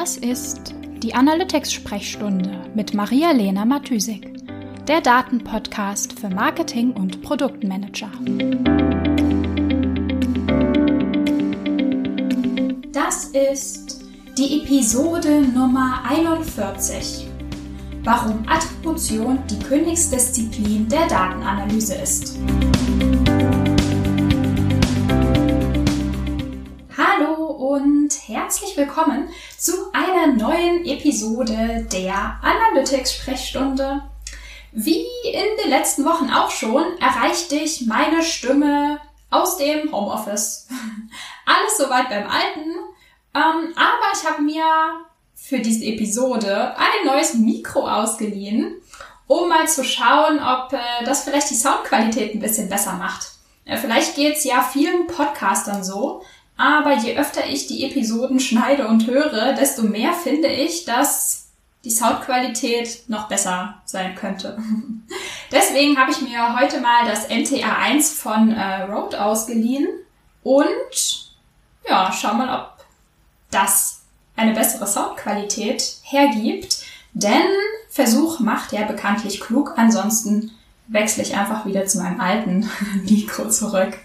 Das ist die Analytics-Sprechstunde mit Maria-Lena Matysik, der Datenpodcast für Marketing und Produktmanager. Das ist die Episode Nummer 41. Warum Attribution die Königsdisziplin der Datenanalyse ist. Herzlich willkommen zu einer neuen Episode der Analytics-Sprechstunde. Wie in den letzten Wochen auch schon, erreicht dich meine Stimme aus dem Homeoffice. Alles soweit beim Alten, ähm, aber ich habe mir für diese Episode ein neues Mikro ausgeliehen, um mal zu schauen, ob äh, das vielleicht die Soundqualität ein bisschen besser macht. Vielleicht geht's ja vielen Podcastern so, aber je öfter ich die Episoden schneide und höre, desto mehr finde ich, dass die Soundqualität noch besser sein könnte. Deswegen habe ich mir heute mal das NTA1 von äh, Rode ausgeliehen und ja, schau mal, ob das eine bessere Soundqualität hergibt. Denn Versuch macht ja bekanntlich klug, ansonsten wechsle ich einfach wieder zu meinem alten Mikro zurück.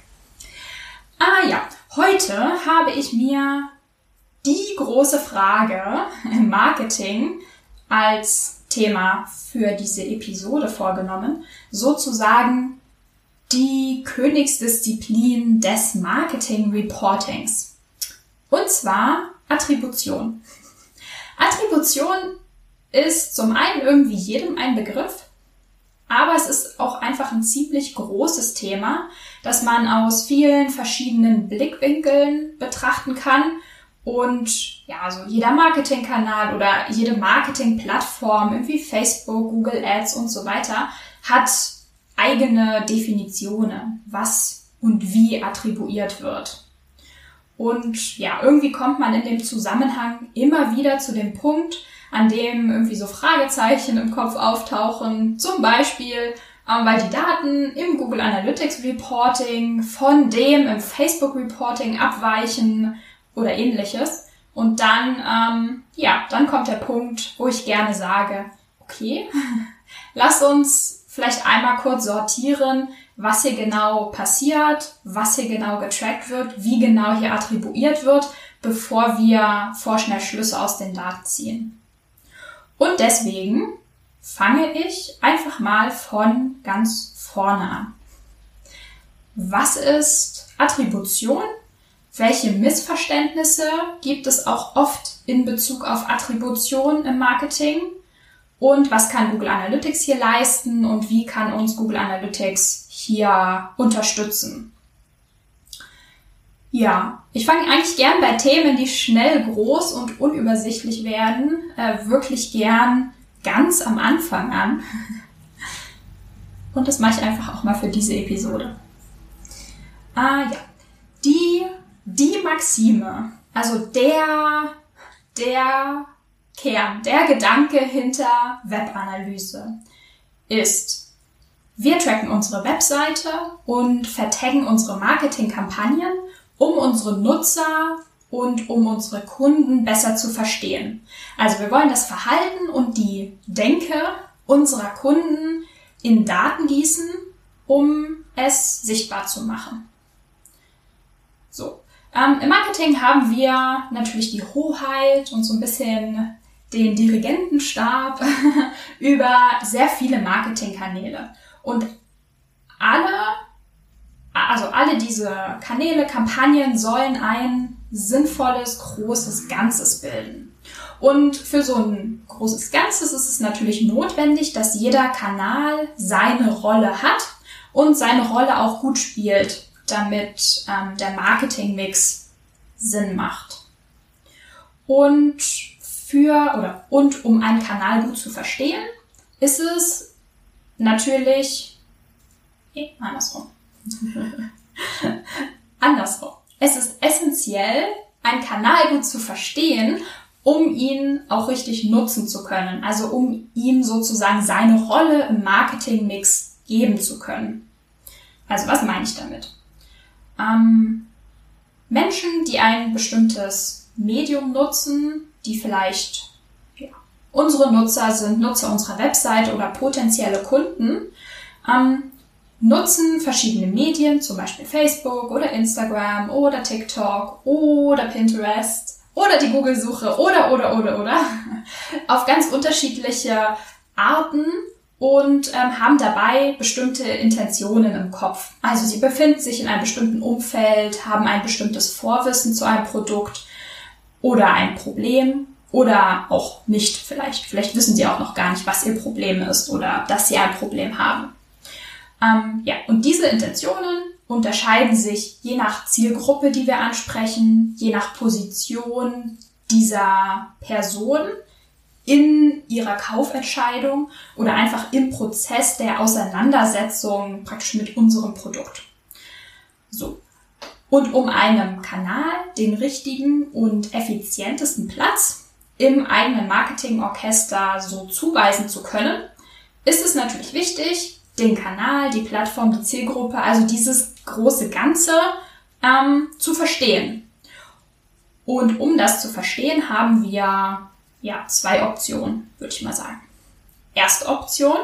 Heute habe ich mir die große Frage im Marketing als Thema für diese Episode vorgenommen, sozusagen die Königsdisziplin des Marketing Reportings. Und zwar Attribution. Attribution ist zum einen irgendwie jedem ein Begriff, aber es ist auch einfach ein ziemlich großes Thema, das man aus vielen verschiedenen Blickwinkeln betrachten kann. Und ja, also jeder Marketingkanal oder jede Marketingplattform, wie Facebook, Google Ads und so weiter, hat eigene Definitionen, was und wie attribuiert wird. Und ja, irgendwie kommt man in dem Zusammenhang immer wieder zu dem Punkt, an dem irgendwie so Fragezeichen im Kopf auftauchen. Zum Beispiel, ähm, weil die Daten im Google Analytics Reporting von dem im Facebook Reporting abweichen oder ähnliches. Und dann, ähm, ja, dann kommt der Punkt, wo ich gerne sage, okay, lass uns vielleicht einmal kurz sortieren, was hier genau passiert, was hier genau getrackt wird, wie genau hier attribuiert wird, bevor wir vorschnell Schlüsse aus den Daten ziehen. Und deswegen fange ich einfach mal von ganz vorne an. Was ist Attribution? Welche Missverständnisse gibt es auch oft in Bezug auf Attribution im Marketing? Und was kann Google Analytics hier leisten und wie kann uns Google Analytics hier unterstützen? Ja, ich fange eigentlich gern bei Themen, die schnell groß und unübersichtlich werden, äh, wirklich gern ganz am Anfang an. Und das mache ich einfach auch mal für diese Episode. Ah ja, die, die Maxime, also der, der Kern, der Gedanke hinter Webanalyse ist, wir tracken unsere Webseite und vertaggen unsere Marketingkampagnen um unsere Nutzer und um unsere Kunden besser zu verstehen. Also wir wollen das Verhalten und die Denke unserer Kunden in Daten gießen, um es sichtbar zu machen. So. Ähm, Im Marketing haben wir natürlich die Hoheit und so ein bisschen den Dirigentenstab über sehr viele Marketingkanäle. Und alle also alle diese Kanäle, Kampagnen sollen ein sinnvolles, großes Ganzes bilden. Und für so ein großes Ganzes ist es natürlich notwendig, dass jeder Kanal seine Rolle hat und seine Rolle auch gut spielt, damit ähm, der Marketingmix Sinn macht. Und für oder und um einen Kanal gut zu verstehen, ist es natürlich eh, andersrum. Andersrum. Es ist essentiell, einen Kanal gut zu verstehen, um ihn auch richtig nutzen zu können. Also um ihm sozusagen seine Rolle im Marketingmix geben zu können. Also was meine ich damit? Ähm, Menschen, die ein bestimmtes Medium nutzen, die vielleicht ja, unsere Nutzer sind, Nutzer unserer Website oder potenzielle Kunden, ähm, nutzen verschiedene Medien, zum Beispiel Facebook oder Instagram oder TikTok oder Pinterest oder die Google-Suche oder, oder, oder, oder, auf ganz unterschiedliche Arten und ähm, haben dabei bestimmte Intentionen im Kopf. Also sie befinden sich in einem bestimmten Umfeld, haben ein bestimmtes Vorwissen zu einem Produkt oder ein Problem oder auch nicht vielleicht. Vielleicht wissen sie auch noch gar nicht, was ihr Problem ist oder dass sie ein Problem haben. Ähm, ja, und diese Intentionen unterscheiden sich je nach Zielgruppe, die wir ansprechen, je nach Position dieser Person in ihrer Kaufentscheidung oder einfach im Prozess der Auseinandersetzung praktisch mit unserem Produkt. So. Und um einem Kanal den richtigen und effizientesten Platz im eigenen Marketingorchester so zuweisen zu können, ist es natürlich wichtig, den Kanal, die Plattform, die Zielgruppe, also dieses große Ganze ähm, zu verstehen. Und um das zu verstehen, haben wir ja zwei Optionen, würde ich mal sagen. Erste Option,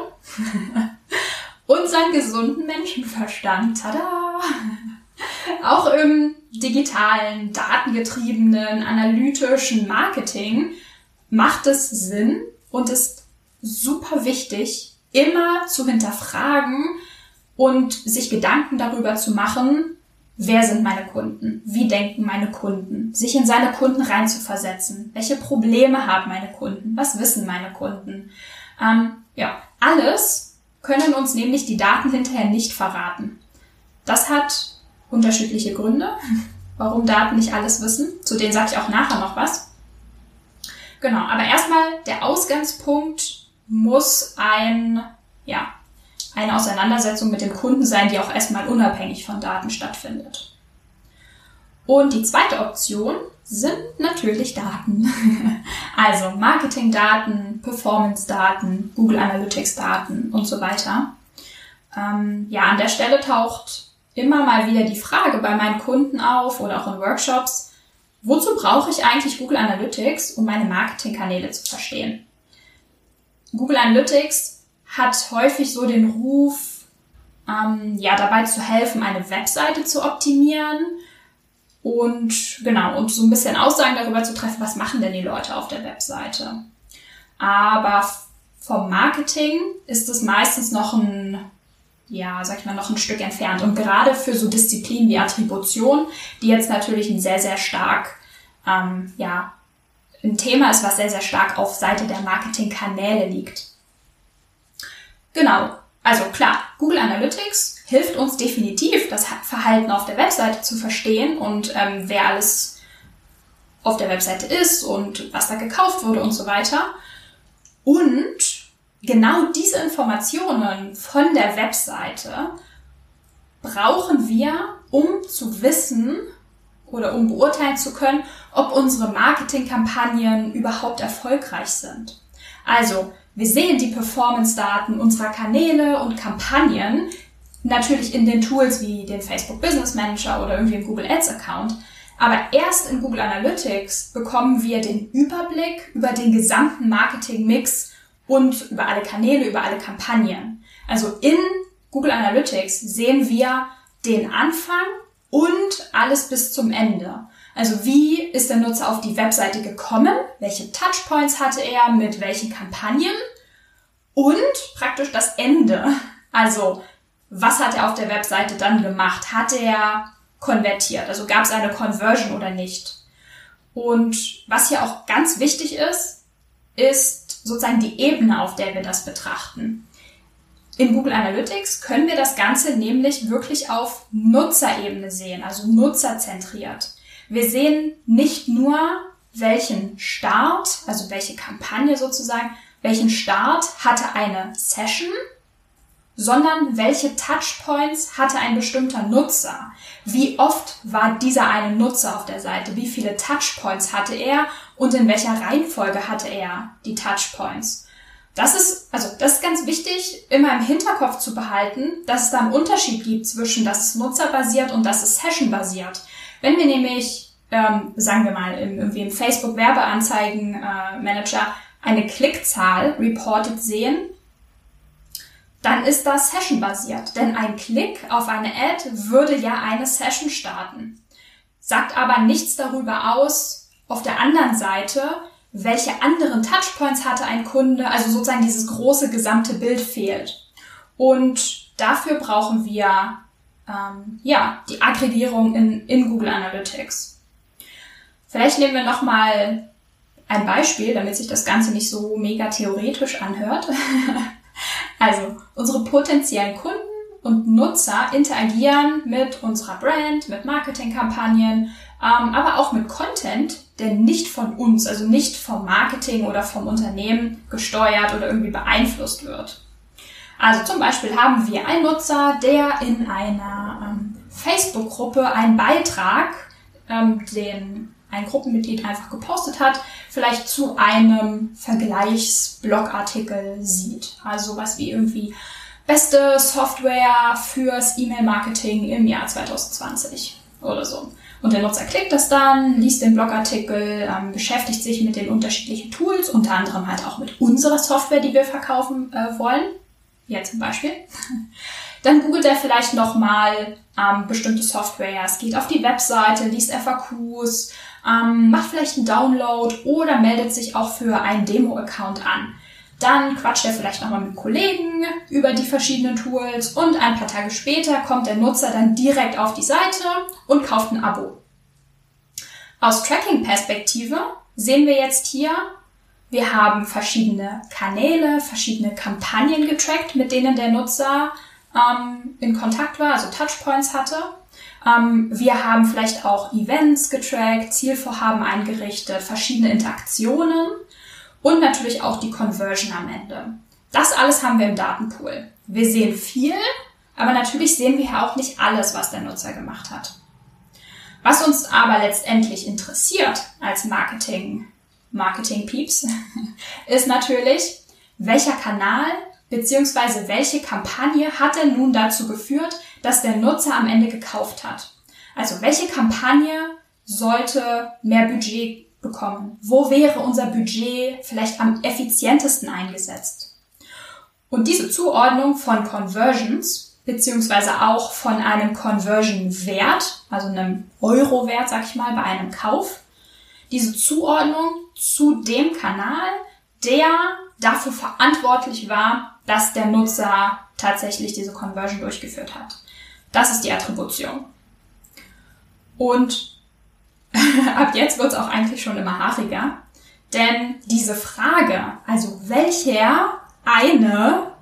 unseren gesunden Menschenverstand. Tada! Auch im digitalen, datengetriebenen, analytischen Marketing macht es Sinn und ist super wichtig, immer zu hinterfragen und sich Gedanken darüber zu machen, wer sind meine Kunden, wie denken meine Kunden, sich in seine Kunden reinzuversetzen, welche Probleme haben meine Kunden, was wissen meine Kunden. Ähm, ja, alles können uns nämlich die Daten hinterher nicht verraten. Das hat unterschiedliche Gründe, warum Daten nicht alles wissen. Zu denen sage ich auch nachher noch was. Genau, aber erstmal der Ausgangspunkt muss ein, ja, eine Auseinandersetzung mit dem Kunden sein, die auch erstmal unabhängig von Daten stattfindet. Und die zweite Option sind natürlich Daten. also Marketingdaten, Performance-Daten, Google Analytics-Daten und so weiter. Ähm, ja, an der Stelle taucht immer mal wieder die Frage bei meinen Kunden auf oder auch in Workshops, wozu brauche ich eigentlich Google Analytics, um meine Marketingkanäle zu verstehen? Google Analytics hat häufig so den Ruf, ähm, ja, dabei zu helfen, eine Webseite zu optimieren und genau, und so ein bisschen Aussagen darüber zu treffen, was machen denn die Leute auf der Webseite. Aber vom Marketing ist es meistens noch ein, ja, sag ich mal, noch ein Stück entfernt. Und gerade für so Disziplinen wie Attribution, die jetzt natürlich ein sehr, sehr stark, ähm, ja, ein Thema ist, was sehr, sehr stark auf Seite der Marketingkanäle liegt. Genau. Also klar, Google Analytics hilft uns definitiv, das Verhalten auf der Webseite zu verstehen und ähm, wer alles auf der Webseite ist und was da gekauft wurde und so weiter. Und genau diese Informationen von der Webseite brauchen wir, um zu wissen oder um beurteilen zu können, ob unsere Marketingkampagnen überhaupt erfolgreich sind. Also, wir sehen die Performance-Daten unserer Kanäle und Kampagnen natürlich in den Tools wie den Facebook Business Manager oder irgendwie im Google Ads Account. Aber erst in Google Analytics bekommen wir den Überblick über den gesamten Marketing-Mix und über alle Kanäle, über alle Kampagnen. Also in Google Analytics sehen wir den Anfang und alles bis zum Ende. Also wie ist der Nutzer auf die Webseite gekommen? Welche Touchpoints hatte er mit welchen Kampagnen? Und praktisch das Ende. Also was hat er auf der Webseite dann gemacht? Hat er konvertiert? Also gab es eine Conversion oder nicht? Und was hier auch ganz wichtig ist, ist sozusagen die Ebene, auf der wir das betrachten. In Google Analytics können wir das Ganze nämlich wirklich auf Nutzerebene sehen, also nutzerzentriert. Wir sehen nicht nur, welchen Start, also welche Kampagne sozusagen, welchen Start hatte eine Session, sondern welche Touchpoints hatte ein bestimmter Nutzer. Wie oft war dieser eine Nutzer auf der Seite? Wie viele Touchpoints hatte er und in welcher Reihenfolge hatte er die Touchpoints? Das ist, also, das ist ganz wichtig, immer im Hinterkopf zu behalten, dass es da einen Unterschied gibt zwischen, das ist nutzerbasiert und das ist sessionbasiert. Wenn wir nämlich ähm, sagen wir mal, im, irgendwie im Facebook-Werbeanzeigen-Manager äh, eine Klickzahl reported sehen, dann ist das Session-basiert. Denn ein Klick auf eine Ad würde ja eine Session starten. Sagt aber nichts darüber aus, auf der anderen Seite, welche anderen Touchpoints hatte ein Kunde, also sozusagen dieses große gesamte Bild fehlt. Und dafür brauchen wir ähm, ja die Aggregierung in, in Google Analytics. Vielleicht nehmen wir noch mal ein Beispiel, damit sich das Ganze nicht so mega theoretisch anhört. also unsere potenziellen Kunden und Nutzer interagieren mit unserer Brand, mit Marketingkampagnen, aber auch mit Content, der nicht von uns, also nicht vom Marketing oder vom Unternehmen gesteuert oder irgendwie beeinflusst wird. Also zum Beispiel haben wir einen Nutzer, der in einer ähm, Facebook-Gruppe einen Beitrag, ähm, den ein Gruppenmitglied einfach gepostet hat, vielleicht zu einem Vergleichsblogartikel sieht. Also was wie irgendwie beste Software fürs E-Mail-Marketing im Jahr 2020 oder so. Und der Nutzer klickt das dann, liest den Blogartikel, ähm, beschäftigt sich mit den unterschiedlichen Tools, unter anderem halt auch mit unserer Software, die wir verkaufen äh, wollen. Hier zum Beispiel. Dann googelt er vielleicht nochmal ähm, bestimmte Software, es geht auf die Webseite, liest FAQs, ähm, macht vielleicht einen Download oder meldet sich auch für einen Demo-Account an. Dann quatscht er vielleicht nochmal mit Kollegen über die verschiedenen Tools und ein paar Tage später kommt der Nutzer dann direkt auf die Seite und kauft ein Abo. Aus Tracking-Perspektive sehen wir jetzt hier, wir haben verschiedene Kanäle, verschiedene Kampagnen getrackt, mit denen der Nutzer ähm, in Kontakt war, also Touchpoints hatte. Ähm, wir haben vielleicht auch Events getrackt, Zielvorhaben eingerichtet, verschiedene Interaktionen und natürlich auch die Conversion am Ende. Das alles haben wir im Datenpool. Wir sehen viel, aber natürlich sehen wir ja auch nicht alles, was der Nutzer gemacht hat. Was uns aber letztendlich interessiert als Marketing, Marketing Peeps, ist natürlich, welcher Kanal bzw. welche Kampagne hat denn nun dazu geführt, dass der Nutzer am Ende gekauft hat. Also welche Kampagne sollte mehr Budget bekommen? Wo wäre unser Budget vielleicht am effizientesten eingesetzt? Und diese Zuordnung von Conversions beziehungsweise auch von einem Conversion-Wert, also einem Euro-Wert, sag ich mal, bei einem Kauf, diese Zuordnung zu dem Kanal, der dafür verantwortlich war, dass der Nutzer tatsächlich diese Conversion durchgeführt hat. Das ist die Attribution. Und ab jetzt wird es auch eigentlich schon immer haariger. Denn diese Frage, also welcher eine,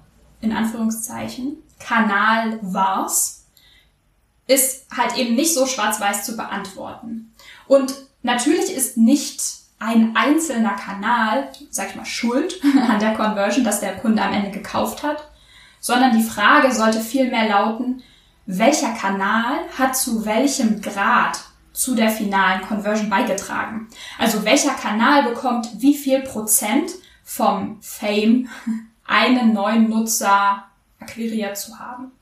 in Anführungszeichen, Kanal war's, ist halt eben nicht so schwarz-weiß zu beantworten. Und natürlich ist nicht ein einzelner Kanal, sag ich mal, schuld an der Conversion, dass der Kunde am Ende gekauft hat, sondern die Frage sollte vielmehr lauten, welcher Kanal hat zu welchem Grad zu der finalen Conversion beigetragen. Also welcher Kanal bekommt wie viel Prozent vom Fame, einen neuen Nutzer akquiriert zu haben.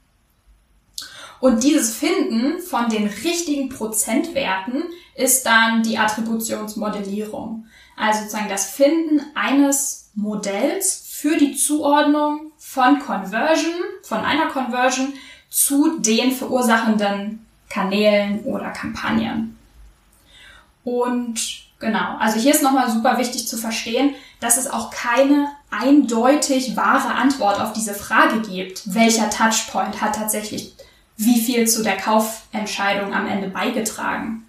Und dieses Finden von den richtigen Prozentwerten ist dann die Attributionsmodellierung. Also sozusagen das Finden eines Modells für die Zuordnung von Conversion, von einer Conversion zu den verursachenden Kanälen oder Kampagnen. Und genau, also hier ist nochmal super wichtig zu verstehen, dass es auch keine eindeutig wahre Antwort auf diese Frage gibt, welcher Touchpoint hat tatsächlich wie viel zu der Kaufentscheidung am Ende beigetragen.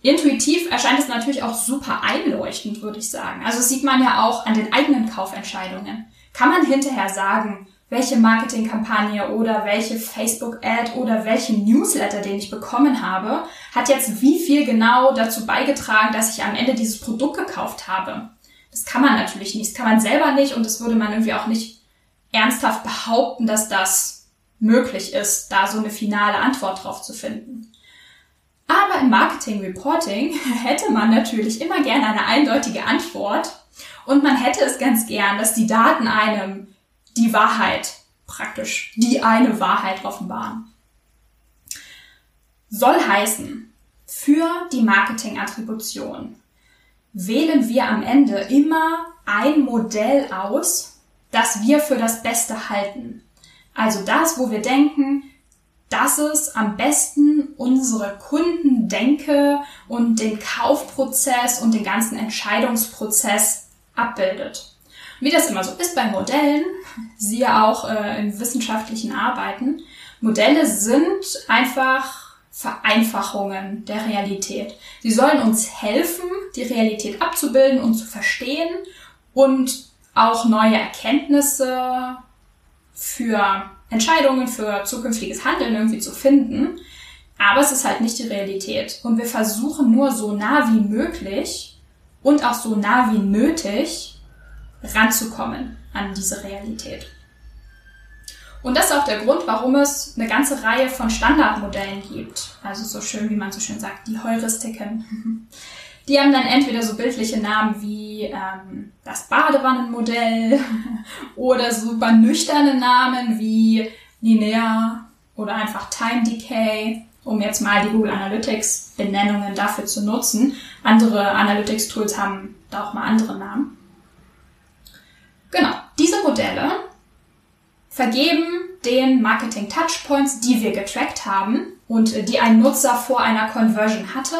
Intuitiv erscheint es natürlich auch super einleuchtend, würde ich sagen. Also das sieht man ja auch an den eigenen Kaufentscheidungen. Kann man hinterher sagen, welche Marketingkampagne oder welche Facebook-Ad oder welchen Newsletter, den ich bekommen habe, hat jetzt wie viel genau dazu beigetragen, dass ich am Ende dieses Produkt gekauft habe. Das kann man natürlich nicht, das kann man selber nicht und das würde man irgendwie auch nicht ernsthaft behaupten, dass das möglich ist, da so eine finale Antwort drauf zu finden. Aber im Marketing Reporting hätte man natürlich immer gerne eine eindeutige Antwort und man hätte es ganz gern, dass die Daten einem die Wahrheit praktisch, die eine Wahrheit offenbaren. Soll heißen, für die Marketing-Attribution wählen wir am Ende immer ein Modell aus, das wir für das Beste halten. Also das, wo wir denken, dass es am besten unsere Kundendenke und den Kaufprozess und den ganzen Entscheidungsprozess abbildet. Wie das immer so ist bei Modellen, siehe auch äh, in wissenschaftlichen Arbeiten, Modelle sind einfach Vereinfachungen der Realität. Sie sollen uns helfen, die Realität abzubilden und zu verstehen und auch neue Erkenntnisse für Entscheidungen, für zukünftiges Handeln irgendwie zu finden. Aber es ist halt nicht die Realität. Und wir versuchen nur so nah wie möglich und auch so nah wie nötig ranzukommen an diese Realität. Und das ist auch der Grund, warum es eine ganze Reihe von Standardmodellen gibt. Also so schön, wie man so schön sagt, die Heuristiken. Die haben dann entweder so bildliche Namen wie ähm, das Badewannenmodell oder super nüchterne Namen wie linear oder einfach Time Decay, um jetzt mal die Google Analytics Benennungen dafür zu nutzen. Andere Analytics Tools haben da auch mal andere Namen. Genau, diese Modelle vergeben den Marketing Touchpoints, die wir getrackt haben und äh, die ein Nutzer vor einer Conversion hatte,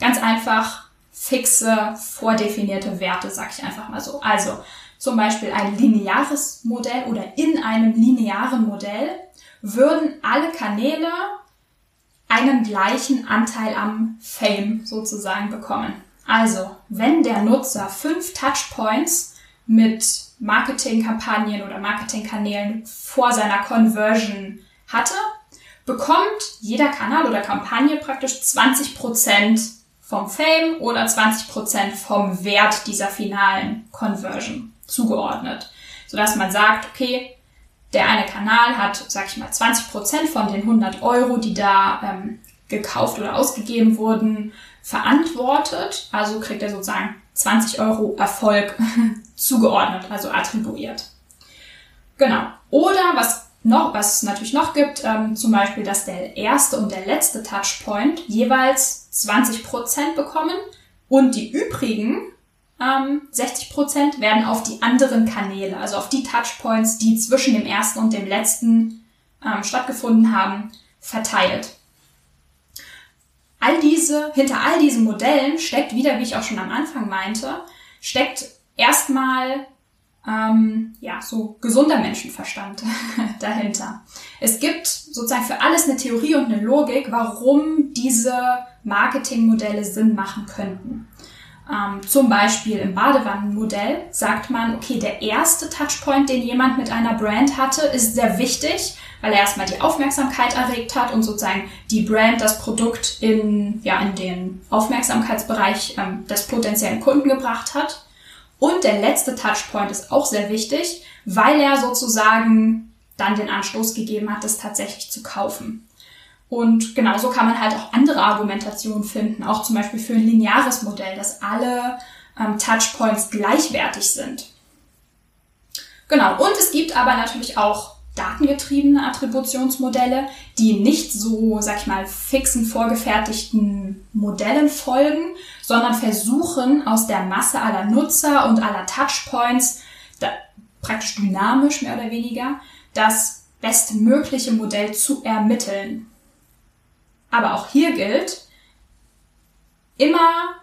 ganz einfach fixe, vordefinierte Werte, sag ich einfach mal so. Also zum Beispiel ein lineares Modell oder in einem linearen Modell würden alle Kanäle einen gleichen Anteil am Fame sozusagen bekommen. Also, wenn der Nutzer fünf Touchpoints mit Marketingkampagnen oder Marketingkanälen vor seiner Conversion hatte, bekommt jeder Kanal oder Kampagne praktisch 20% vom Fame oder 20% vom Wert dieser finalen Conversion zugeordnet. Sodass man sagt, okay, der eine Kanal hat, sag ich mal, 20% von den 100 Euro, die da ähm, gekauft oder ausgegeben wurden, verantwortet. Also kriegt er sozusagen 20 Euro Erfolg zugeordnet, also attribuiert. Genau. Oder was noch, was es natürlich noch gibt, ähm, zum Beispiel, dass der erste und der letzte Touchpoint jeweils 20% bekommen und die übrigen ähm, 60% werden auf die anderen Kanäle, also auf die Touchpoints, die zwischen dem ersten und dem letzten ähm, stattgefunden haben, verteilt all diese, hinter all diesen Modellen steckt wieder, wie ich auch schon am Anfang meinte, steckt erstmal ähm, ja so gesunder Menschenverstand dahinter. Es gibt sozusagen für alles eine Theorie und eine Logik, warum diese Marketingmodelle Sinn machen könnten. Ähm, zum Beispiel im Badewannenmodell sagt man, okay, der erste Touchpoint, den jemand mit einer Brand hatte, ist sehr wichtig, weil er erstmal die Aufmerksamkeit erregt hat und sozusagen die Brand das Produkt in, ja, in den Aufmerksamkeitsbereich ähm, des potenziellen Kunden gebracht hat. Und der letzte Touchpoint ist auch sehr wichtig, weil er sozusagen dann den Anstoß gegeben hat, das tatsächlich zu kaufen. Und genauso kann man halt auch andere Argumentationen finden, auch zum Beispiel für ein lineares Modell, dass alle ähm, Touchpoints gleichwertig sind. Genau, und es gibt aber natürlich auch datengetriebene Attributionsmodelle, die nicht so, sag ich mal, fixen vorgefertigten Modellen folgen, sondern versuchen aus der Masse aller Nutzer und aller Touchpoints, da, praktisch dynamisch mehr oder weniger, das bestmögliche Modell zu ermitteln. Aber auch hier gilt, immer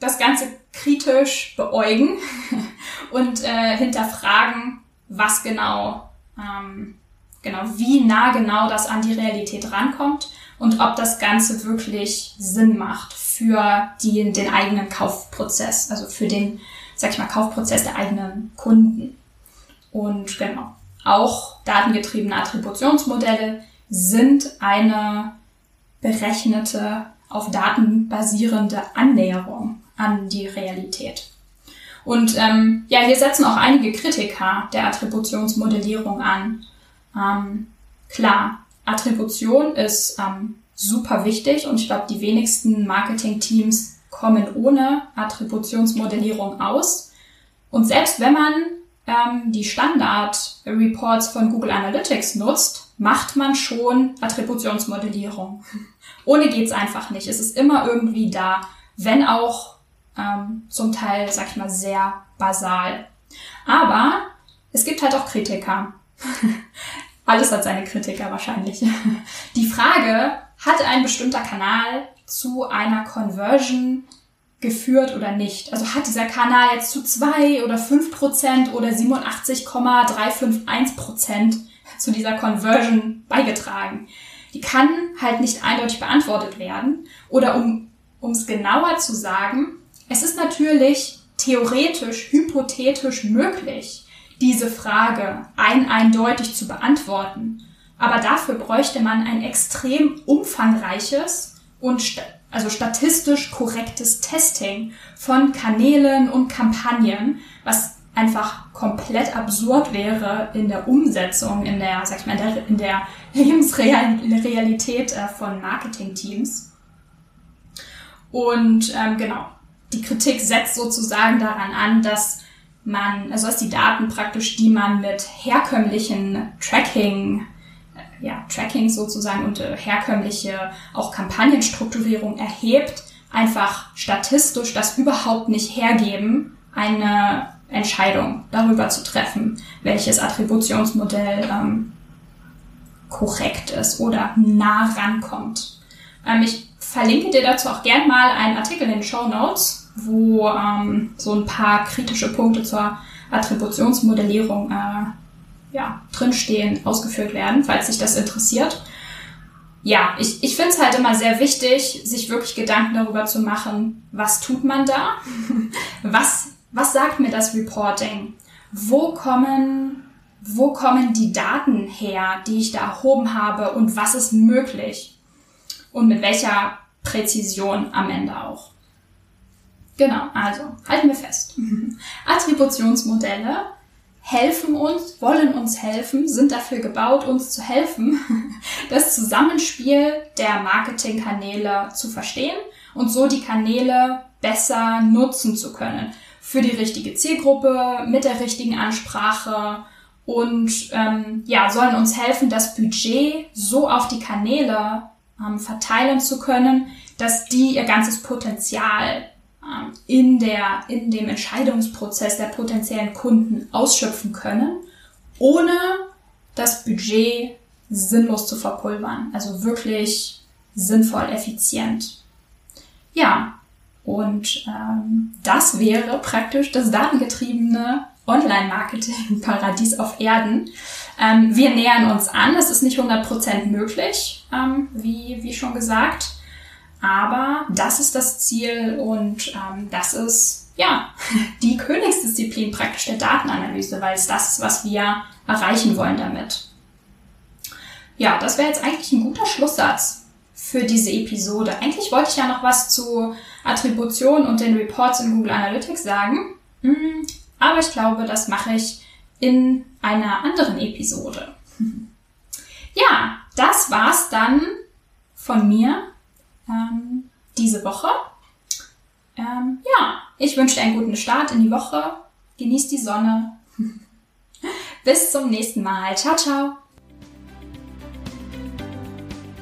das Ganze kritisch beäugen und äh, hinterfragen, was genau ähm, genau, wie nah genau das an die Realität rankommt und ob das Ganze wirklich Sinn macht für die, den eigenen Kaufprozess, also für den, sag ich mal, Kaufprozess der eigenen Kunden. Und genau, auch datengetriebene Attributionsmodelle sind eine berechnete, auf Daten basierende Annäherung an die Realität. Und ähm, ja, hier setzen auch einige Kritiker der Attributionsmodellierung an. Ähm, klar, Attribution ist ähm, super wichtig und ich glaube, die wenigsten Marketing-Teams kommen ohne Attributionsmodellierung aus. Und selbst wenn man ähm, die Standard-Reports von Google Analytics nutzt, macht man schon Attributionsmodellierung. Ohne geht's einfach nicht. Es ist immer irgendwie da, wenn auch ähm, zum Teil, sag ich mal, sehr basal. Aber es gibt halt auch Kritiker. Alles hat seine Kritiker wahrscheinlich. Die Frage, hat ein bestimmter Kanal zu einer Conversion geführt oder nicht? Also hat dieser Kanal jetzt zu zwei oder fünf Prozent oder 87,351 Prozent zu dieser Conversion beigetragen? Die kann halt nicht eindeutig beantwortet werden. Oder um um es genauer zu sagen, es ist natürlich theoretisch, hypothetisch möglich, diese Frage ein eindeutig zu beantworten. Aber dafür bräuchte man ein extrem umfangreiches und st also statistisch korrektes Testing von Kanälen und Kampagnen, was einfach komplett absurd wäre in der Umsetzung, in der, sag ich mal, in der, Lebensrealität äh, von Marketingteams. Und ähm, genau, die Kritik setzt sozusagen daran an, dass man, also dass die Daten praktisch, die man mit herkömmlichen Tracking, äh, ja, Tracking sozusagen und äh, herkömmliche auch Kampagnenstrukturierung erhebt, einfach statistisch das überhaupt nicht hergeben, eine Entscheidung darüber zu treffen, welches Attributionsmodell ähm, korrekt ist oder nah rankommt. Ähm, ich verlinke dir dazu auch gern mal einen Artikel in den Show Notes, wo ähm, so ein paar kritische Punkte zur Attributionsmodellierung äh, ja, drinstehen, ausgeführt werden, falls sich das interessiert. Ja, ich, ich finde es halt immer sehr wichtig, sich wirklich Gedanken darüber zu machen, was tut man da? was, was sagt mir das Reporting? Wo kommen, wo kommen die Daten her, die ich da erhoben habe und was ist möglich? Und mit welcher Präzision am Ende auch. Genau, also halten wir fest. Attributionsmodelle helfen uns, wollen uns helfen, sind dafür gebaut, uns zu helfen, das Zusammenspiel der Marketingkanäle zu verstehen und so die Kanäle besser nutzen zu können. Für die richtige Zielgruppe, mit der richtigen Ansprache und ähm, ja, sollen uns helfen, das Budget so auf die Kanäle ähm, verteilen zu können, dass die ihr ganzes Potenzial ähm, in, der, in dem Entscheidungsprozess der potenziellen Kunden ausschöpfen können, ohne das Budget sinnlos zu verpulvern. Also wirklich sinnvoll, effizient. Ja, und ähm, das wäre praktisch das datengetriebene Online-Marketing-Paradies auf Erden. Ähm, wir nähern uns an. Es ist nicht 100% möglich, ähm, wie, wie schon gesagt. Aber das ist das Ziel und ähm, das ist ja die Königsdisziplin praktisch der Datenanalyse, weil es das ist, was wir erreichen wollen damit. Ja, das wäre jetzt eigentlich ein guter Schlusssatz für diese Episode. Eigentlich wollte ich ja noch was zu Attribution und den Reports in Google Analytics sagen. Aber ich glaube, das mache ich in einer anderen Episode. Ja, das war's dann von mir ähm, diese Woche. Ähm, ja, ich wünsche dir einen guten Start in die Woche. Genieß die Sonne. Bis zum nächsten Mal. Ciao, ciao.